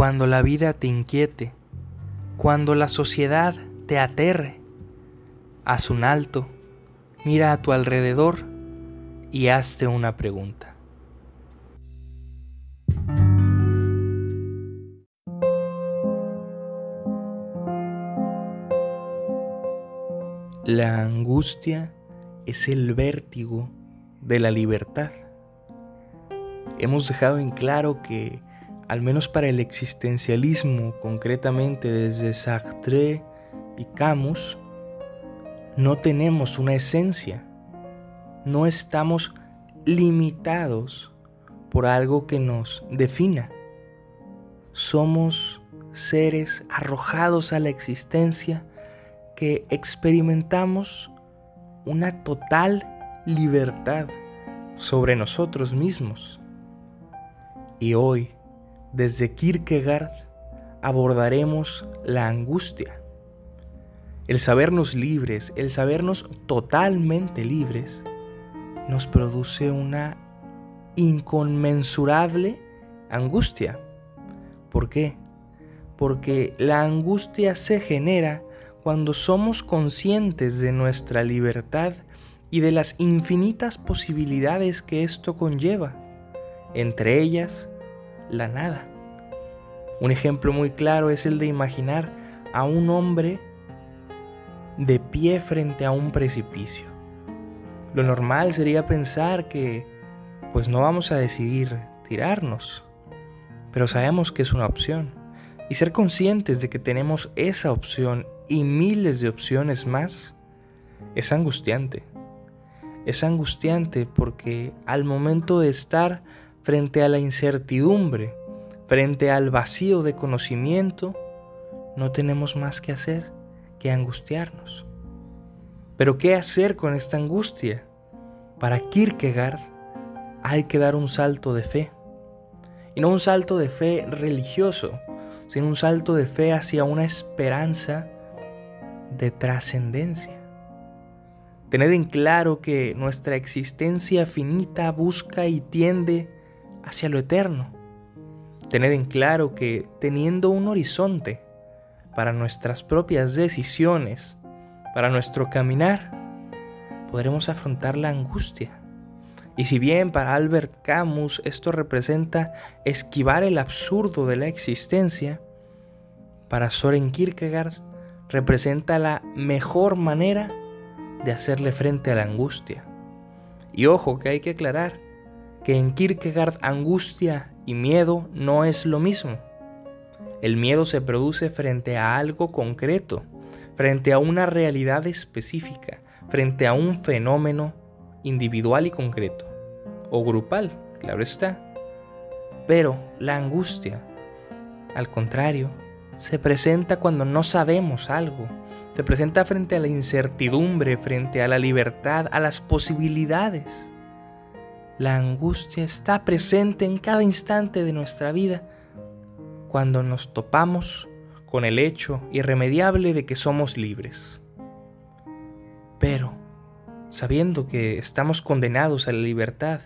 cuando la vida te inquiete, cuando la sociedad te aterre, haz un alto, mira a tu alrededor y hazte una pregunta. La angustia es el vértigo de la libertad. Hemos dejado en claro que, al menos para el existencialismo, concretamente desde Sartre y Camus, no tenemos una esencia, no estamos limitados por algo que nos defina. Somos seres arrojados a la existencia que experimentamos una total libertad sobre nosotros mismos. Y hoy, desde Kierkegaard, abordaremos la angustia. El sabernos libres, el sabernos totalmente libres, nos produce una inconmensurable angustia. ¿Por qué? Porque la angustia se genera cuando somos conscientes de nuestra libertad y de las infinitas posibilidades que esto conlleva, entre ellas la nada. Un ejemplo muy claro es el de imaginar a un hombre de pie frente a un precipicio. Lo normal sería pensar que pues no vamos a decidir tirarnos, pero sabemos que es una opción. Y ser conscientes de que tenemos esa opción y miles de opciones más es angustiante. Es angustiante porque al momento de estar frente a la incertidumbre, frente al vacío de conocimiento, no tenemos más que hacer que angustiarnos. Pero ¿qué hacer con esta angustia? Para Kierkegaard hay que dar un salto de fe. Y no un salto de fe religioso, sino un salto de fe hacia una esperanza de trascendencia. Tener en claro que nuestra existencia finita busca y tiende hacia lo eterno. Tener en claro que teniendo un horizonte para nuestras propias decisiones, para nuestro caminar, podremos afrontar la angustia. Y si bien para Albert Camus esto representa esquivar el absurdo de la existencia, para Soren Kierkegaard representa la mejor manera de hacerle frente a la angustia. Y ojo que hay que aclarar que en Kierkegaard angustia y miedo no es lo mismo. El miedo se produce frente a algo concreto, frente a una realidad específica, frente a un fenómeno individual y concreto, o grupal, claro está. Pero la angustia, al contrario, se presenta cuando no sabemos algo. Se presenta frente a la incertidumbre, frente a la libertad, a las posibilidades. La angustia está presente en cada instante de nuestra vida cuando nos topamos con el hecho irremediable de que somos libres. Pero, sabiendo que estamos condenados a la libertad,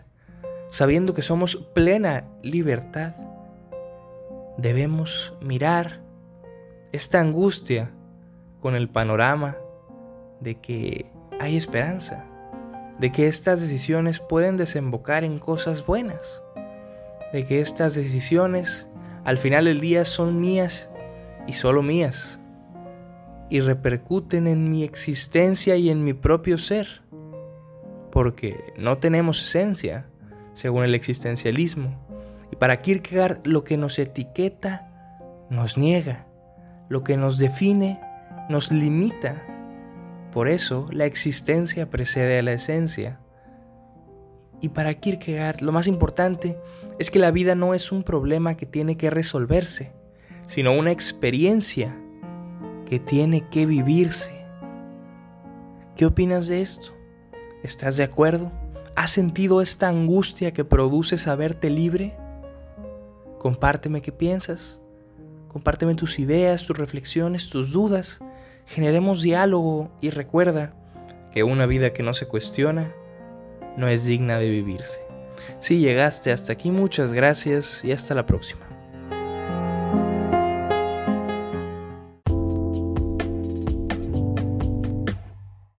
sabiendo que somos plena libertad, debemos mirar esta angustia con el panorama de que hay esperanza, de que estas decisiones pueden desembocar en cosas buenas, de que estas decisiones al final del día son mías y solo mías, y repercuten en mi existencia y en mi propio ser, porque no tenemos esencia, según el existencialismo, y para Kierkegaard lo que nos etiqueta nos niega lo que nos define nos limita. Por eso la existencia precede a la esencia. Y para Kierkegaard lo más importante es que la vida no es un problema que tiene que resolverse, sino una experiencia que tiene que vivirse. ¿Qué opinas de esto? ¿Estás de acuerdo? ¿Has sentido esta angustia que produce saberte libre? Compárteme qué piensas. Compárteme tus ideas, tus reflexiones, tus dudas. Generemos diálogo y recuerda que una vida que no se cuestiona no es digna de vivirse. Si llegaste hasta aquí, muchas gracias y hasta la próxima.